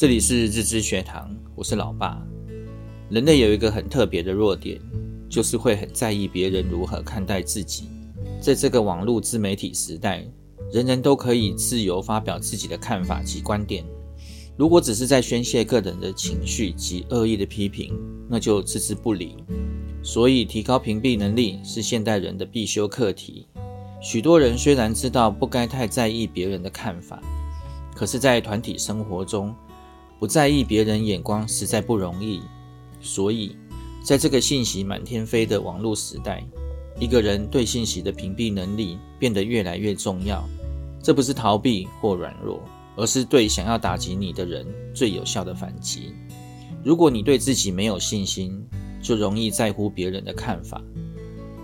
这里是日知学堂，我是老爸。人类有一个很特别的弱点，就是会很在意别人如何看待自己。在这个网络自媒体时代，人人都可以自由发表自己的看法及观点。如果只是在宣泄个人的情绪及恶意的批评，那就置之不理。所以，提高屏蔽能力是现代人的必修课题。许多人虽然知道不该太在意别人的看法，可是，在团体生活中，不在意别人眼光实在不容易，所以在这个信息满天飞的网络时代，一个人对信息的屏蔽能力变得越来越重要。这不是逃避或软弱，而是对想要打击你的人最有效的反击。如果你对自己没有信心，就容易在乎别人的看法。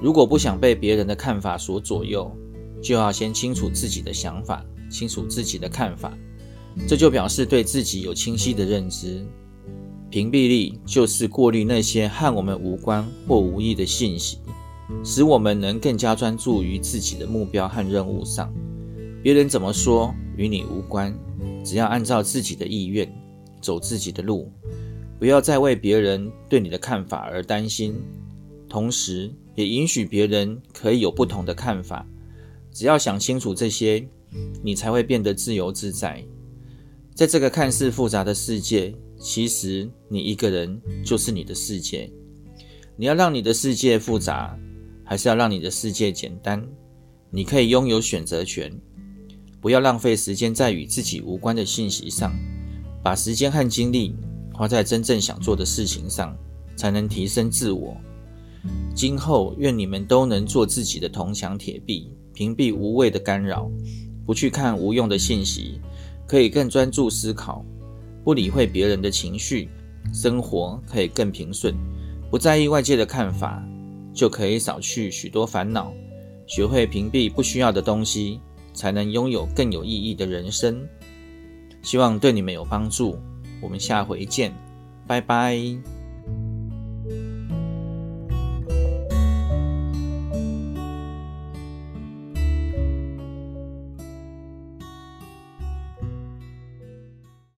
如果不想被别人的看法所左右，就要先清楚自己的想法，清楚自己的看法。这就表示对自己有清晰的认知。屏蔽力就是过滤那些和我们无关或无益的信息，使我们能更加专注于自己的目标和任务上。别人怎么说与你无关，只要按照自己的意愿走自己的路，不要再为别人对你的看法而担心。同时，也允许别人可以有不同的看法。只要想清楚这些，你才会变得自由自在。在这个看似复杂的世界，其实你一个人就是你的世界。你要让你的世界复杂，还是要让你的世界简单？你可以拥有选择权。不要浪费时间在与自己无关的信息上，把时间和精力花在真正想做的事情上，才能提升自我。今后，愿你们都能做自己的铜墙铁壁，屏蔽无谓的干扰，不去看无用的信息。可以更专注思考，不理会别人的情绪，生活可以更平顺。不在意外界的看法，就可以少去许多烦恼。学会屏蔽不需要的东西，才能拥有更有意义的人生。希望对你们有帮助。我们下回见，拜拜。